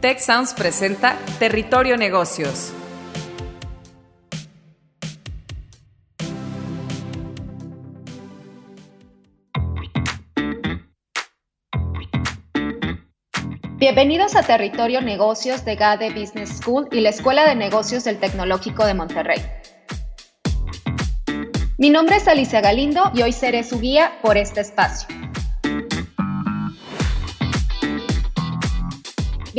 Tech Sounds presenta Territorio Negocios. Bienvenidos a Territorio Negocios de GADE Business School y la Escuela de Negocios del Tecnológico de Monterrey. Mi nombre es Alicia Galindo y hoy seré su guía por este espacio.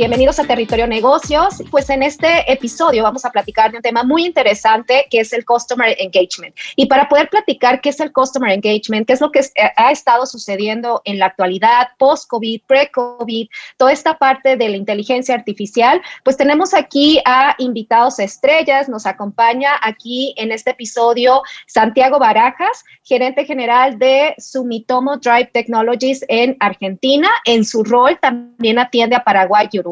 Bienvenidos a Territorio Negocios. Pues en este episodio vamos a platicar de un tema muy interesante que es el Customer Engagement. Y para poder platicar qué es el Customer Engagement, qué es lo que ha estado sucediendo en la actualidad, post-COVID, pre-COVID, toda esta parte de la inteligencia artificial, pues tenemos aquí a invitados estrellas. Nos acompaña aquí en este episodio Santiago Barajas, gerente general de Sumitomo Drive Technologies en Argentina. En su rol también atiende a Paraguay y Uruguay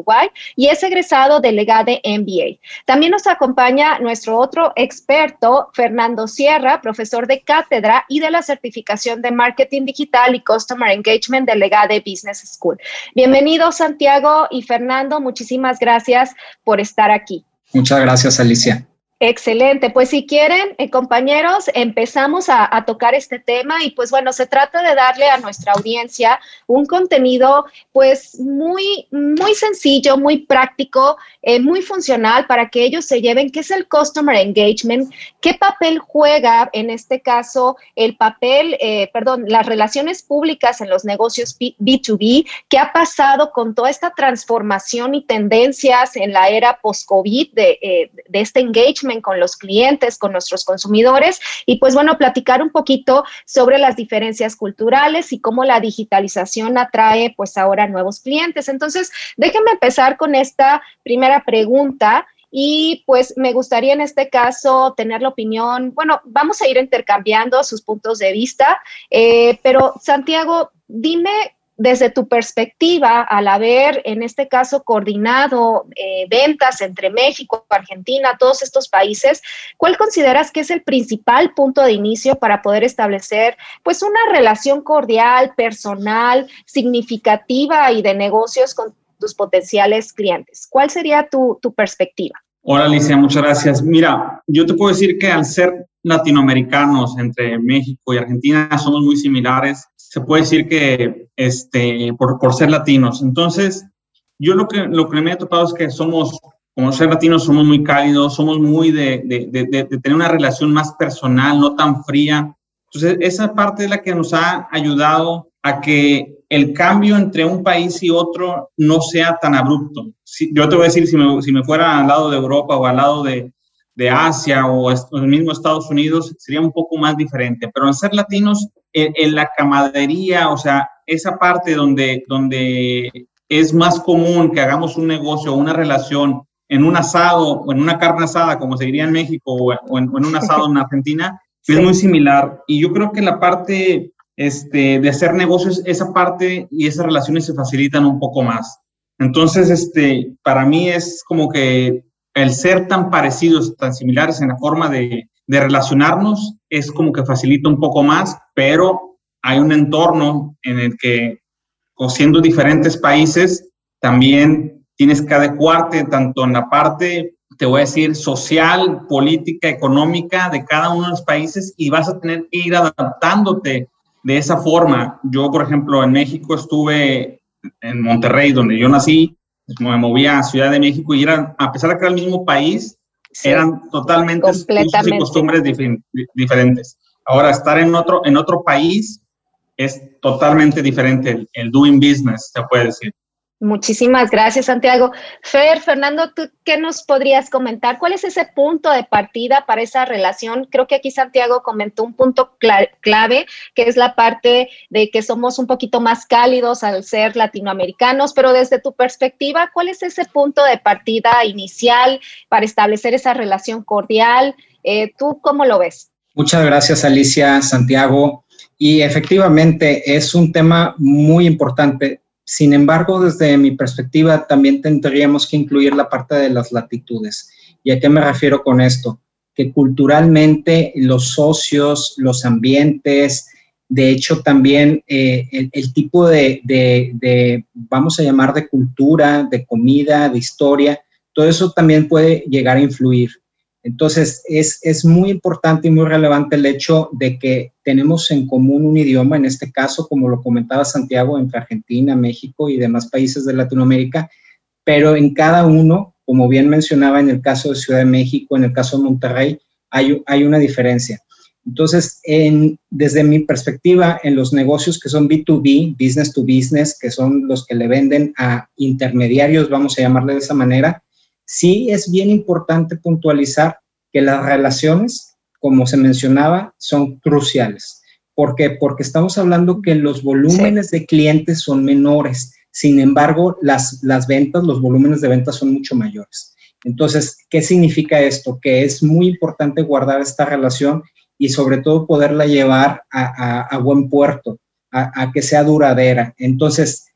y es egresado de Legade MBA. También nos acompaña nuestro otro experto, Fernando Sierra, profesor de cátedra y de la certificación de Marketing Digital y Customer Engagement de Legade Business School. Bienvenidos, Santiago y Fernando. Muchísimas gracias por estar aquí. Muchas gracias, Alicia. Excelente, pues si quieren, eh, compañeros, empezamos a, tocar este tema y pues bueno, se trata de darle a nuestra audiencia un contenido pues muy, muy sencillo, muy práctico, eh, muy funcional para que ellos se lleven qué es el Customer Engagement, qué papel juega en este caso el papel, eh, perdón, las relaciones públicas en los negocios B2B, qué ha pasado con toda esta transformación y tendencias en la era post-COVID de, de este engagement con los clientes, con nuestros consumidores y pues bueno, platicar un poquito sobre las diferencias culturales y cómo la digitalización atrae pues ahora nuevos clientes. Entonces, déjenme empezar con esta primera pregunta. Y pues me gustaría en este caso tener la opinión, bueno, vamos a ir intercambiando sus puntos de vista, eh, pero Santiago, dime desde tu perspectiva, al haber en este caso coordinado eh, ventas entre México, Argentina, todos estos países, ¿cuál consideras que es el principal punto de inicio para poder establecer pues una relación cordial, personal, significativa y de negocios con tus potenciales clientes? ¿Cuál sería tu, tu perspectiva? Hola Alicia, muchas gracias. Mira, yo te puedo decir que al ser latinoamericanos entre México y Argentina somos muy similares se puede decir que este, por, por ser latinos. Entonces, yo lo que, lo que me he topado es que somos, como ser latinos, somos muy cálidos, somos muy de, de, de, tener una relación más personal, no tan fría. Entonces, esa parte es la que nos ha ayudado a que el cambio entre un país y otro no sea tan abrupto. Yo te voy a decir, si me, si me fuera al lado de Europa o al lado de, de Asia o el mismo Estados Unidos, sería un poco más diferente. Pero en ser latinos, en, la camadería, o sea, esa parte donde, donde es más común que hagamos un negocio o una relación en un asado o en una carne asada, como se diría en México, o en, un asado en Argentina, es muy similar. Y yo creo que la parte este, de hacer negocios, esa parte y esas relaciones se facilitan un poco más. Entonces, este, para mí es como que el ser tan parecidos, tan similares en la forma de, de relacionarnos es como que facilita un poco más, pero hay un entorno en el que, siendo diferentes países, también tienes que adecuarte tanto en la parte, te voy a decir, social, política, económica de cada uno de los países y vas a tener que ir adaptándote de esa forma. Yo, por ejemplo, en México estuve en Monterrey, donde yo nací, me movía a Ciudad de México y era, a pesar de que era el mismo país, eran totalmente usos y costumbres diferentes. Ahora, estar en otro, en otro país es totalmente diferente, el, el doing business, se puede decir. Muchísimas gracias, Santiago. Fer, Fernando, ¿tú qué nos podrías comentar? ¿Cuál es ese punto de partida para esa relación? Creo que aquí Santiago comentó un punto clave, que es la parte de que somos un poquito más cálidos al ser latinoamericanos, pero desde tu perspectiva, ¿cuál es ese punto de partida inicial para establecer esa relación cordial? Eh, ¿Tú cómo lo ves? Muchas gracias, Alicia, Santiago. Y efectivamente es un tema muy importante sin embargo, desde mi perspectiva, también tendríamos que incluir la parte de las latitudes. ¿Y a qué me refiero con esto? Que culturalmente los socios, los ambientes, De hecho, también eh, el, tipo de, de, vamos a llamar, de cultura, de comida, de historia, todo eso también puede llegar a influir. Entonces, es, es, muy importante y muy relevante el hecho de que tenemos en común un idioma, en este caso, como lo comentaba Santiago, entre Argentina, México y demás países de Latinoamérica, pero en cada uno, como bien mencionaba en el caso de Ciudad de México, en el caso de Monterrey, hay, hay una diferencia. Entonces, en, desde mi perspectiva, en los negocios que son B2B, business to business, que son los que le venden a intermediarios, vamos a llamarle de esa manera, sí es bien importante puntualizar que las relaciones, como se mencionaba, son cruciales. ¿Por qué? Porque estamos hablando que los volúmenes de clientes son menores. Sin embargo, las, las ventas, los volúmenes de ventas son mucho mayores. Entonces, ¿qué significa esto? Que es muy importante guardar esta relación y sobre todo poderla llevar a, buen puerto, a, a, que sea duradera. Entonces,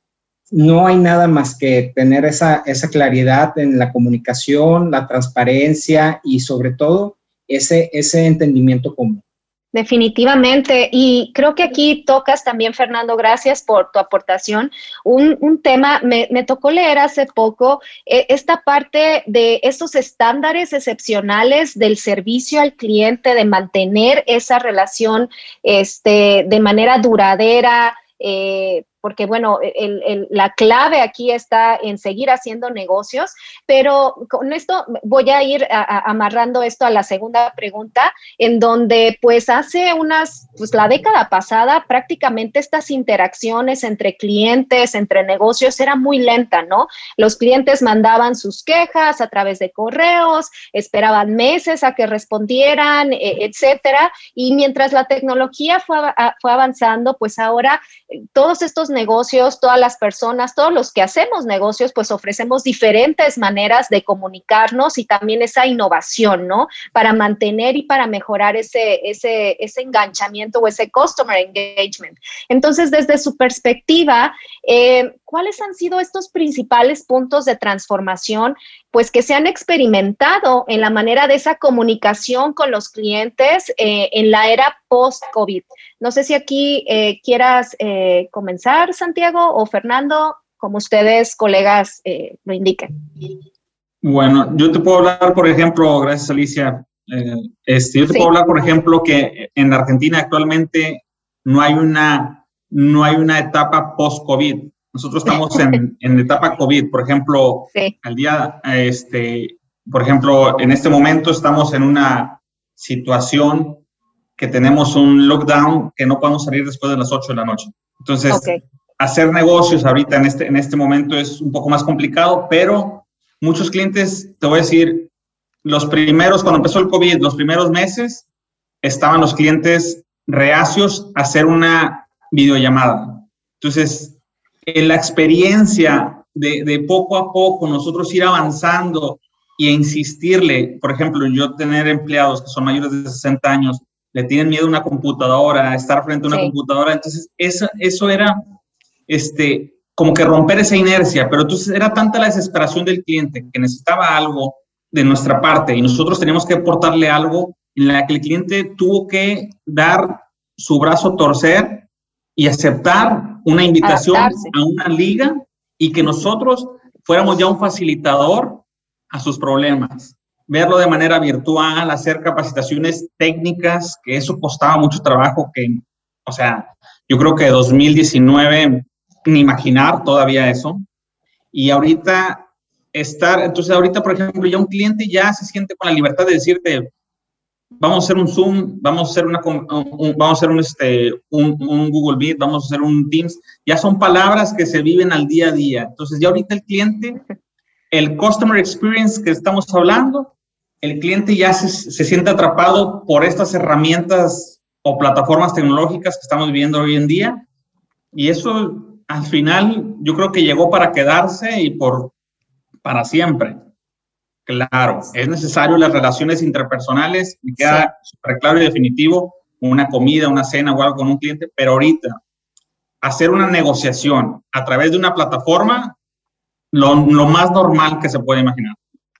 no hay nada más que tener esa, esa claridad en la comunicación, la transparencia y sobre todo ese, ese entendimiento común. Definitivamente. Y creo que aquí tocas también, Fernando, gracias por tu aportación. Un, tema, me, tocó leer hace poco eh, esta parte de esos estándares excepcionales del servicio al cliente, de mantener esa relación este, de manera duradera, eh, porque bueno, la clave aquí está en seguir haciendo negocios, pero con esto voy a ir amarrando esto a la segunda pregunta, en donde pues hace unas, pues la década pasada prácticamente estas interacciones entre clientes, entre negocios era muy lenta, ¿no? Los clientes mandaban sus quejas a través de correos, esperaban meses a que respondieran, e, etcétera, y mientras la tecnología fue, fue avanzando, pues ahora eh, todos estos negocios, todas las personas, todos los que hacemos negocios, pues ofrecemos diferentes maneras de comunicarnos y también esa innovación, ¿no? Para mantener y para mejorar ese, ese, ese enganchamiento o ese customer engagement. Entonces, desde su perspectiva, eh, ¿cuáles han sido estos principales puntos de transformación, pues que se han experimentado en la manera de esa comunicación con los clientes eh, en la era post-COVID? No sé si aquí eh, quieras eh, comenzar, Santiago o Fernando, como ustedes, colegas, lo indiquen. Bueno, yo te puedo hablar, por ejemplo, gracias Alicia, este, yo te puedo hablar, por ejemplo, que en Argentina actualmente no hay una, no hay una etapa post-COVID nosotros estamos en, en etapa COVID, por ejemplo, al día, este, por ejemplo, en este momento estamos en una situación que tenemos un lockdown que no podemos salir después de las 8 de la noche. Entonces, hacer negocios ahorita en este, en este momento es un poco más complicado, pero muchos clientes, te voy a decir, los primeros, cuando empezó el COVID, los primeros meses, estaban los clientes reacios a hacer una videollamada. Entonces, en la experiencia de, de, poco a poco nosotros ir avanzando y insistirle, por ejemplo, yo tener empleados que son mayores de 60 años, le tienen miedo a una computadora, a estar frente a una computadora, entonces eso, eso era este, como que romper esa inercia, pero entonces era tanta la desesperación del cliente que necesitaba algo de nuestra parte y nosotros teníamos que aportarle algo en la que el cliente tuvo que dar su brazo torcer y aceptar una invitación a una liga y que nosotros fuéramos ya un facilitador a sus problemas. Verlo de manera virtual, hacer capacitaciones técnicas, que eso costaba mucho trabajo, que, o sea, yo creo que 2019, ni imaginar todavía eso. Y ahorita estar, entonces ahorita, por ejemplo, ya un cliente ya se siente con la libertad de decirte, vamos a hacer un Zoom, vamos a hacer, una, vamos a hacer un, este, un, un, Google Meet, vamos a hacer un Teams, ya son palabras que se viven al día a día. Entonces ya ahorita el cliente, el Customer Experience que estamos hablando, el cliente ya se, se siente atrapado por estas herramientas o plataformas tecnológicas que estamos viviendo hoy en día. Y eso al final yo creo que llegó para quedarse y por para siempre. Claro, es necesario las relaciones interpersonales, me queda súper claro y definitivo, una comida, una cena o algo con un cliente, pero ahorita hacer una negociación a través de una plataforma, lo, más normal que se puede imaginar.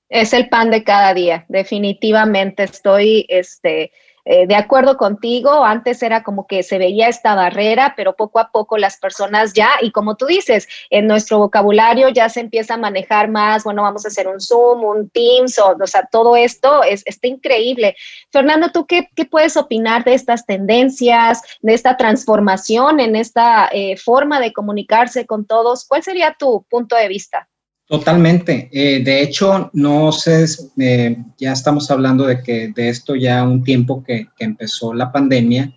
Es el pan de cada día, definitivamente estoy este, eh, de acuerdo contigo, antes era como que se veía esta barrera, pero poco a poco las personas ya, y como tú dices, en nuestro vocabulario ya se empieza a manejar más, bueno, vamos a hacer un Zoom, un Teams, o, o sea, todo esto es, está increíble. Fernando, ¿tú qué, qué, puedes opinar de estas tendencias, de esta transformación en esta eh, forma de comunicarse con todos? ¿Cuál sería tu punto de vista? Totalmente. Eh, de hecho, no sé, eh, ya estamos hablando de que de esto ya un tiempo que, empezó la pandemia,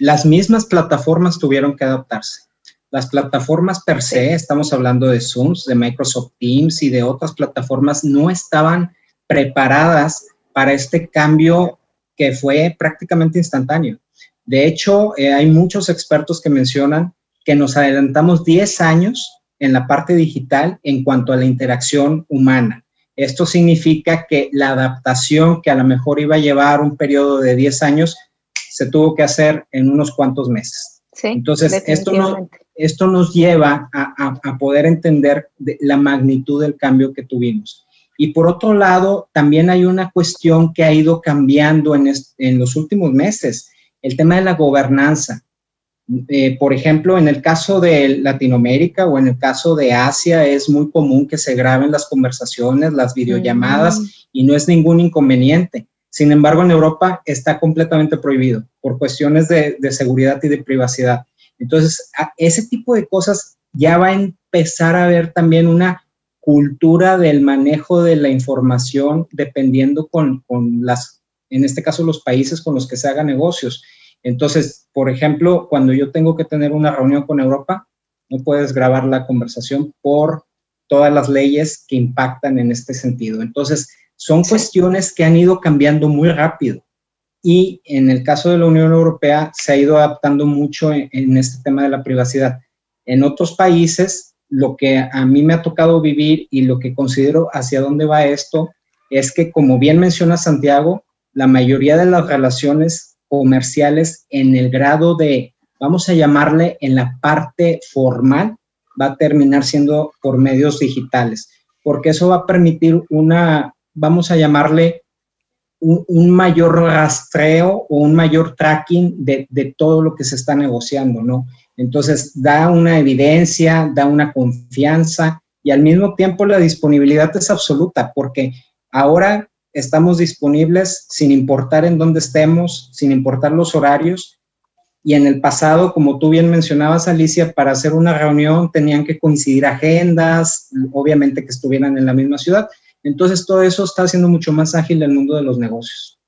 las mismas plataformas tuvieron que adaptarse. Las plataformas per se, estamos hablando de Zoom, de Microsoft Teams y de otras plataformas, no estaban preparadas para este cambio que fue prácticamente instantáneo. De hecho, eh, hay muchos expertos que mencionan que nos adelantamos 10 años en la parte digital en cuanto a la interacción humana. Esto significa que la adaptación que a lo mejor iba a llevar un periodo de 10 años se tuvo que hacer en unos cuantos meses. Entonces, esto, no, esto nos lleva a, poder entender la magnitud del cambio que tuvimos. Y por otro lado, también hay una cuestión que ha ido cambiando en, en los últimos meses, el tema de la gobernanza. Eh, por ejemplo, en el caso de Latinoamérica o en el caso de Asia es muy común que se graben las conversaciones, las videollamadas y no es ningún inconveniente. Sin embargo, en Europa está completamente prohibido por cuestiones de, seguridad y de privacidad. Entonces, ese tipo de cosas ya va a empezar a haber también una cultura del manejo de la información dependiendo con, con las, en este caso, los países con los que se haga negocios. Entonces, por ejemplo, cuando yo tengo que tener una reunión con Europa, no puedes grabar la conversación por todas las leyes que impactan en este sentido. Entonces, son cuestiones que han ido cambiando muy rápido. Y en el caso de la Unión Europea se ha ido adaptando mucho en, este tema de la privacidad. En otros países, lo que a mí me ha tocado vivir y lo que considero hacia dónde va esto es que, como bien menciona Santiago, la mayoría de las relaciones comerciales en el grado de, vamos a llamarle en la parte formal, va a terminar siendo por medios digitales, porque eso va a permitir una, vamos a llamarle un, mayor rastreo o un mayor tracking de, de, todo lo que se está negociando, ¿no? Entonces, da una evidencia, da una confianza y al mismo tiempo la disponibilidad es absoluta, porque ahora estamos disponibles sin importar en dónde estemos, sin importar los horarios. Y en el pasado, como tú bien mencionabas, Alicia, para hacer una reunión tenían que coincidir agendas, obviamente que estuvieran en la misma ciudad. Entonces, todo eso está haciendo mucho más ágil el mundo de los negocios.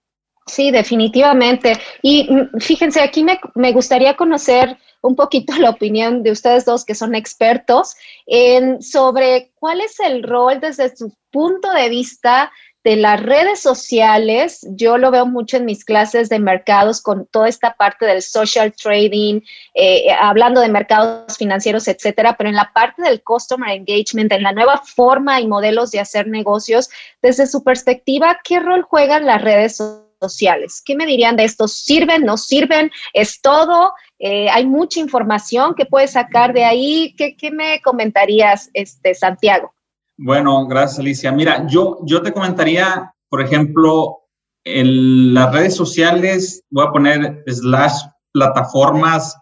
Sí, definitivamente. Y mm, fíjense, aquí me, me gustaría conocer un poquito la opinión de ustedes dos que son expertos en, sobre cuál es el rol desde su punto de vista de las redes sociales, yo lo veo mucho en mis clases de mercados con toda esta parte del social trading, eh, hablando de mercados financieros, etcétera, pero en la parte del customer engagement, en la nueva forma y modelos de hacer negocios, desde su perspectiva, ¿qué rol juegan las redes sociales? ¿Qué me dirían de esto? ¿Sirven? ¿No sirven? ¿Es todo? Eh, hay mucha información que puedes sacar de ahí. ¿Qué, qué me comentarías, este, Santiago? Bueno, gracias Alicia. Mira, yo, yo te comentaría, por ejemplo, en las redes sociales, voy a poner slash plataformas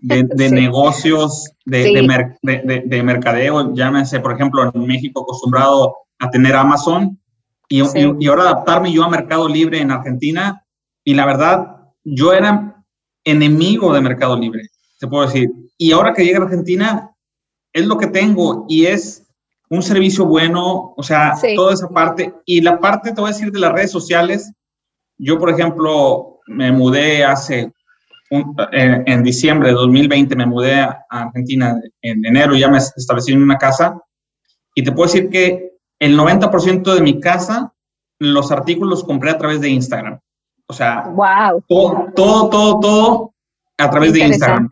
de, negocios, de, de, de, mercadeo, llámense, por ejemplo, en México acostumbrado a tener Amazon y, y, ahora adaptarme yo a Mercado Libre en Argentina y la verdad, yo era enemigo de Mercado Libre, se puedo decir. Y ahora que llega a Argentina, es lo que tengo y es un servicio bueno, o sea, toda esa parte. Y la parte, te voy a decir, de las redes sociales, yo, por ejemplo, me mudé hace, eh, en diciembre de 2020, me mudé a Argentina, en enero ya me establecí en una casa, y te puedo decir que el 90% de mi casa, los artículos los compré a través de Instagram. O sea, wow. todo, todo, todo, todo a través de Instagram.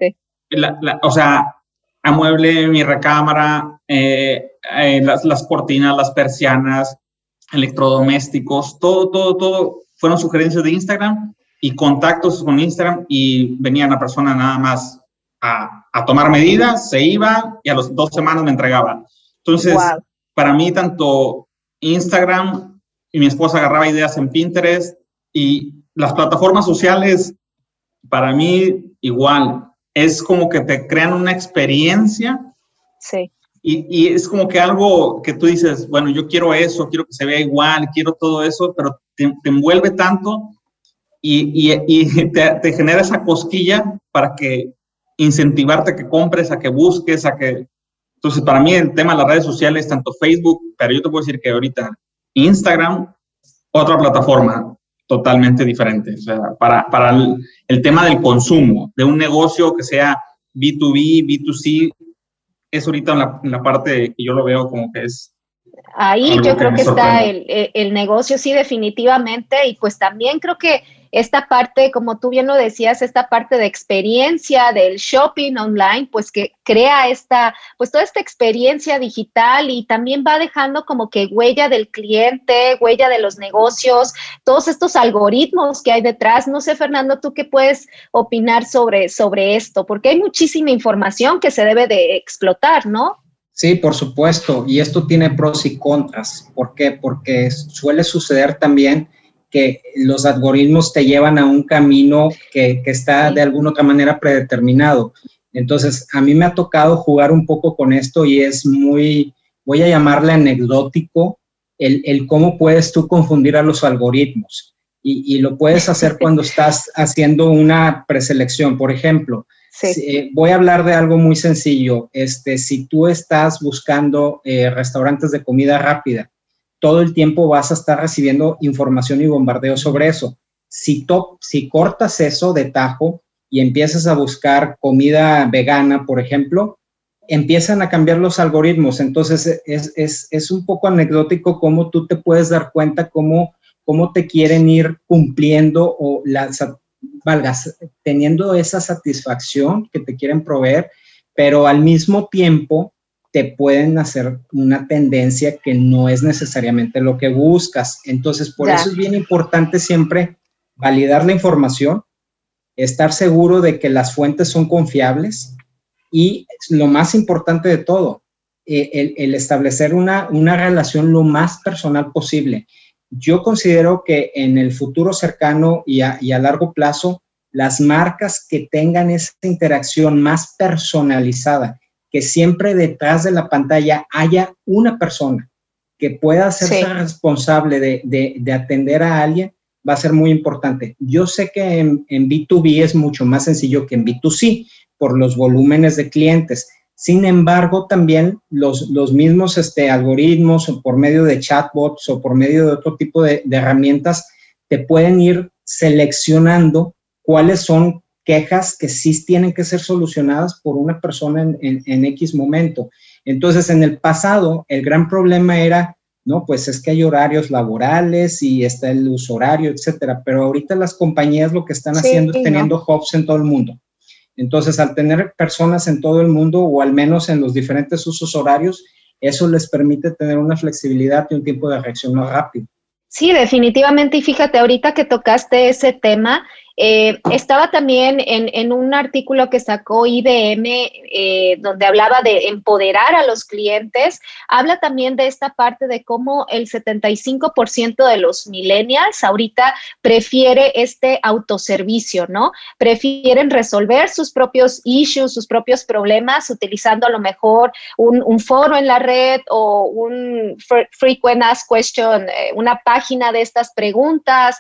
o sea, amueble mi recámara, eh, eh, las, las, cortinas, las persianas, electrodomésticos, todo, todo, todo fueron sugerencias de Instagram y contactos con Instagram y venía una persona nada más a, a tomar medidas, se iba y a las dos semanas me entregaba. Entonces, para mí tanto Instagram y mi esposa agarraba ideas en Pinterest y las plataformas sociales, para mí, igual, es como que te crean una experiencia. Sí. Y, es como que algo que tú dices, bueno, yo quiero eso, quiero que se vea igual, quiero todo eso, pero te, envuelve tanto y, te, genera esa cosquilla para que incentivarte a que compres, a que busques, a que... Entonces, para mí el tema de las redes sociales, tanto Facebook, pero yo te puedo decir que ahorita Instagram, otra plataforma totalmente diferente. O sea, para, para el, el tema del consumo, de un negocio que sea B2B, B2C, es ahorita en la, en la, parte que yo lo veo como que es... Ahí yo creo que, que está el, el, negocio, sí, definitivamente, y pues también creo que esta parte, como tú bien lo decías, esta parte de experiencia del shopping online, pues que crea esta, pues toda esta experiencia digital y también va dejando como que huella del cliente, huella de los negocios, todos estos algoritmos que hay detrás. No sé, Fernando, tú qué puedes opinar sobre, sobre esto, porque hay muchísima información que se debe de explotar, ¿no? Sí, por supuesto, y esto tiene pros y contras. ¿Por qué? Porque suele suceder también que los algoritmos te llevan a un camino que, que, está de alguna otra manera predeterminado. Entonces, a mí me ha tocado jugar un poco con esto y es muy, voy a llamarle anecdótico, el, el cómo puedes tú confundir a los algoritmos. Y, y lo puedes hacer cuando estás haciendo una preselección. Por ejemplo, sí. si, eh, voy a hablar de algo muy sencillo. Este, si tú estás buscando eh, restaurantes de comida rápida, todo el tiempo vas a estar recibiendo información y bombardeo sobre eso. Si, to si cortas eso de tajo y empiezas a buscar comida vegana, por ejemplo, empiezan a cambiar los algoritmos. Entonces es, es, es un poco anecdótico cómo tú te puedes dar cuenta cómo, cómo te quieren ir cumpliendo o las, valgas, teniendo esa satisfacción que te quieren proveer, pero al mismo tiempo te pueden hacer una tendencia que no es necesariamente lo que buscas. Entonces, por ya. eso es bien importante siempre validar la información, estar seguro de que las fuentes son confiables y lo más importante de todo, eh, el, el, establecer una, una relación lo más personal posible. Yo considero que en el futuro cercano y a, y a largo plazo, las marcas que tengan esa interacción más personalizada, que siempre detrás de la pantalla haya una persona que pueda hacerse sí. responsable de, de, de, atender a alguien, va a ser muy importante. Yo sé que en, en, B2B es mucho más sencillo que en B2C por los volúmenes de clientes. Sin embargo, también los, los mismos este, algoritmos o por medio de chatbots o por medio de otro tipo de, de herramientas te pueden ir seleccionando cuáles son quejas que sí tienen que ser solucionadas por una persona en, en, en, X momento. Entonces, en el pasado, el gran problema era, no, pues es que hay horarios laborales y está el uso horario, etcétera. Pero ahorita las compañías lo que están sí, haciendo es teniendo no. hubs en todo el mundo. Entonces, al tener personas en todo el mundo o al menos en los diferentes usos horarios, eso les permite tener una flexibilidad y un tiempo de reacción más rápido. Sí, definitivamente. Y fíjate, ahorita que tocaste ese tema, eh, estaba también en, un artículo que sacó IBM, eh, donde hablaba de empoderar a los clientes. Habla también de esta parte de cómo el 75% de los millennials ahorita prefiere este autoservicio, ¿no? Prefieren resolver sus propios issues, sus propios problemas, utilizando a lo mejor un, foro en la red o un frequent ask question, eh, una página de estas preguntas,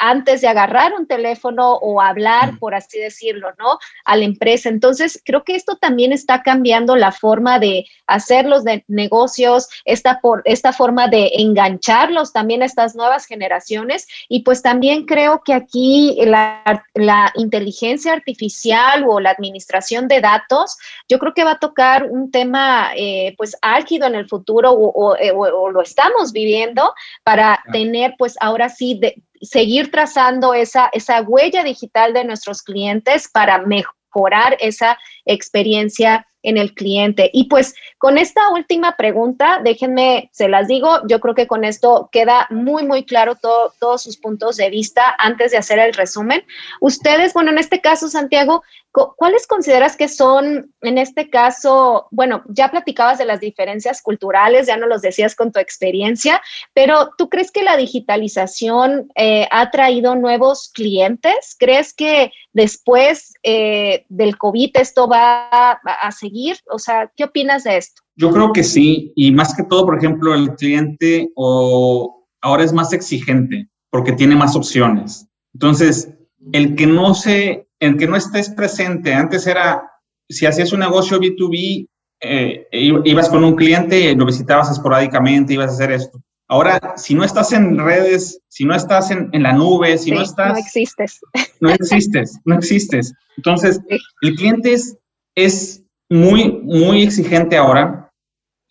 antes de agarrar un teléfono o hablar, por así decirlo, ¿no? A la empresa. Entonces, creo que esto también está cambiando la forma de hacer los de negocios, esta, por, esta forma de engancharlos también a estas nuevas generaciones. Y pues también creo que aquí la, la inteligencia artificial o la administración de datos, yo creo que va a tocar un tema eh, pues álgido en el futuro o, o, o, o, lo estamos viviendo para tener pues ahora sí de, seguir trazando esa, esa huella digital de nuestros clientes para mejorar esa experiencia en el cliente. Y pues con esta última pregunta, déjenme, se las digo, yo creo que con esto queda muy, muy claro todos sus puntos de vista antes de hacer el resumen. Ustedes, bueno, en este caso, Santiago, ¿cuáles consideras que son, en este caso, bueno, ya platicabas de las diferencias culturales, ya no los decías con tu experiencia, pero ¿tú crees que la digitalización eh, ha traído nuevos clientes? ¿Crees que después eh, del COVID esto va a, seguir? O sea, ¿qué opinas de esto? Yo creo que sí, y más que todo, por ejemplo, el cliente o ahora es más exigente porque tiene más opciones. Entonces, el que no se, el que no estés presente, antes era, si hacías un negocio B2B, eh, ibas con un cliente, lo visitabas esporádicamente, ibas a hacer esto. Ahora, si no estás en redes, si no estás en, la nube, si no estás... No existes. No existes, no existes. Entonces, el cliente es, es muy, muy exigente ahora.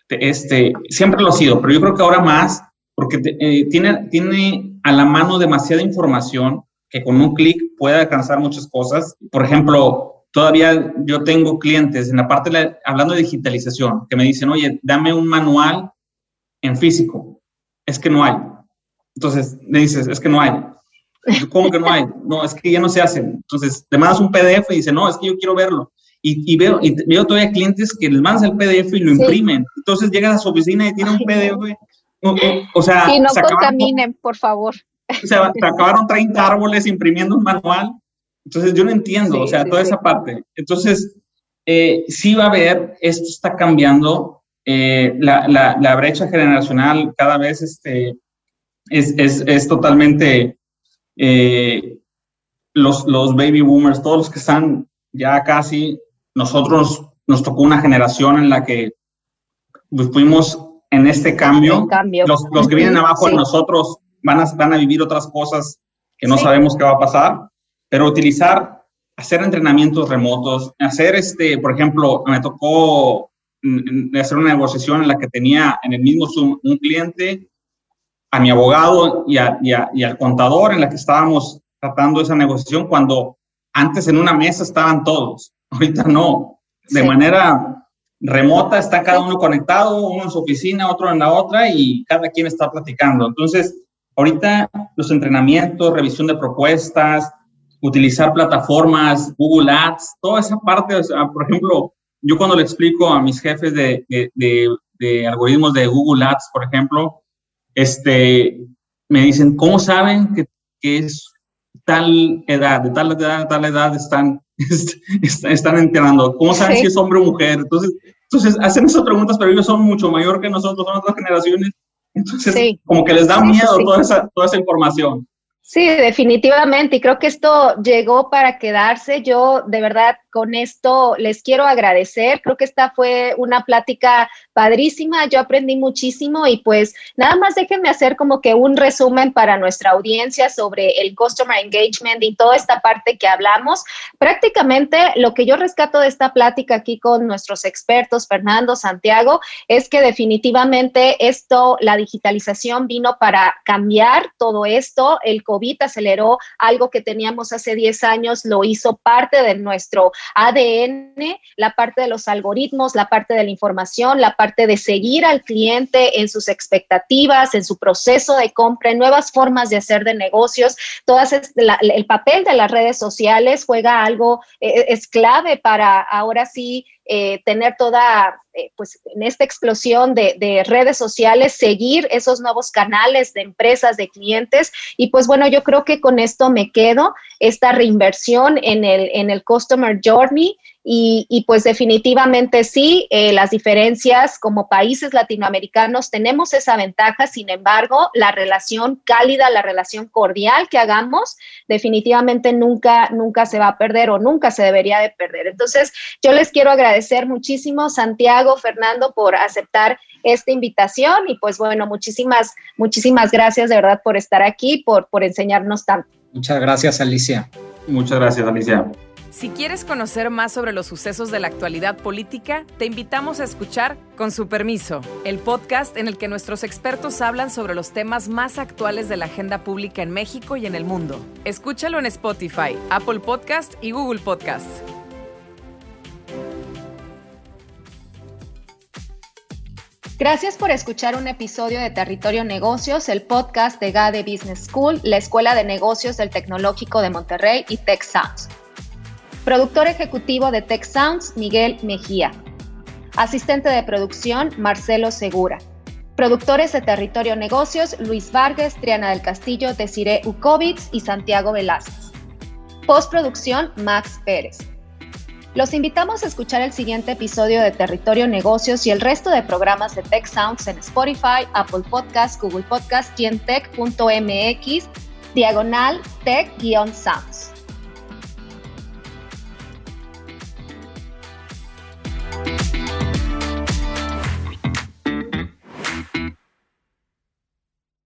Este, siempre lo ha sido, pero yo creo que ahora más, porque eh, tiene, tiene a la mano demasiada información que con un clic puede alcanzar muchas cosas. Por ejemplo, todavía yo tengo clientes en la parte, hablando de digitalización, que me dicen, oye, dame un manual en físico es que no hay. Entonces me dices, es que no hay. ¿Cómo que no hay? No, es que ya no se hacen. Entonces te mandas un PDF y dice, no, es que yo quiero verlo. Y, veo, y veo todavía clientes que les mandas el PDF y lo imprimen. Entonces llegan a su oficina y tienen un PDF. O, sea, y no contaminen, por favor. O sea, te acabaron 30 árboles imprimiendo un manual. Entonces yo no entiendo, o sea, toda esa parte. Entonces, eh, sí va a haber, esto está cambiando, eh, la, la, brecha generacional cada vez este, es, es, es totalmente eh, los, los baby boomers, todos los que están ya casi, nosotros nos tocó una generación en la que pues, fuimos en este cambio. Los, los, que vienen abajo de nosotros van a, van a vivir otras cosas que no sabemos qué va a pasar, pero utilizar, hacer entrenamientos remotos, hacer este, por ejemplo, me tocó de hacer una negociación en la que tenía en el mismo Zoom un cliente, a mi abogado y, y, al contador en la que estábamos tratando esa negociación cuando antes en una mesa estaban todos, ahorita no, de manera remota está cada uno conectado, uno en su oficina, otro en la otra y cada quien está platicando. Entonces, ahorita los entrenamientos, revisión de propuestas, utilizar plataformas, Google Ads, toda esa parte, por ejemplo, yo cuando le explico a mis jefes de, de, algoritmos de Google Ads, por ejemplo, este, me dicen, ¿cómo saben que, que es tal edad, de tal edad, de tal edad están, están enterando? ¿Cómo saben si es hombre o mujer? Entonces, entonces, hacen esas preguntas, pero ellos son mucho mayor que nosotros, son otras generaciones. Entonces, como que les da miedo Toda, esa, toda esa información. Sí, definitivamente. Y creo que esto llegó para quedarse. Yo de verdad con esto les quiero agradecer. Creo que esta fue una plática padrísima. Yo aprendí muchísimo y pues nada más déjenme hacer como que un resumen para nuestra audiencia sobre el customer engagement y toda esta parte que hablamos. Prácticamente lo que yo rescato de esta plática aquí con nuestros expertos, Fernando, Santiago, es que definitivamente esto, la digitalización vino para cambiar todo esto. El COVID aceleró algo que teníamos hace 10 años, lo hizo parte de nuestro ADN, la parte de los algoritmos, la parte de la información, la parte de seguir al cliente en sus expectativas, en su proceso de compra, en nuevas formas de hacer de negocios. Todas el papel de las redes sociales juega algo, eh, es clave para ahora sí eh, tener toda, eh, pues en esta explosión de, redes sociales, seguir esos nuevos canales de empresas, de clientes. Y pues bueno, yo creo que con esto me quedo, esta reinversión en el, en el Customer Journey y, pues definitivamente sí, eh, las diferencias como países latinoamericanos tenemos esa ventaja, sin embargo, la relación cálida, la relación cordial que hagamos, definitivamente nunca, nunca se va a perder o nunca se debería de perder. Entonces, yo les quiero agradecer muchísimo, Santiago, Fernando, por aceptar esta invitación y pues bueno, muchísimas, muchísimas gracias de verdad por estar aquí, por, por enseñarnos tanto. Muchas gracias, Alicia. Muchas gracias, Alicia. Si quieres conocer más sobre los sucesos de la actualidad política, te invitamos a escuchar Con su permiso, el podcast en el que nuestros expertos hablan sobre los temas más actuales de la agenda pública en México y en el mundo. Escúchalo en Spotify, Apple Podcast y Google Podcast. Gracias por escuchar un episodio de Territorio Negocios, el podcast de GADE Business School, la Escuela de Negocios del Tecnológico de Monterrey y Tech. Productor ejecutivo de Tech Sounds, Miguel Mejía. Asistente de producción, Marcelo Segura. Productores de Territorio Negocios, Luis Vargas, Triana del Castillo, Desiree Ukovitz y Santiago Velázquez. Postproducción, Max Pérez. Los invitamos a escuchar el siguiente episodio de Territorio Negocios y el resto de programas de Tech Sounds en Spotify, Apple Podcasts, Google Podcasts y en tech.mx, diagonal tech-sound.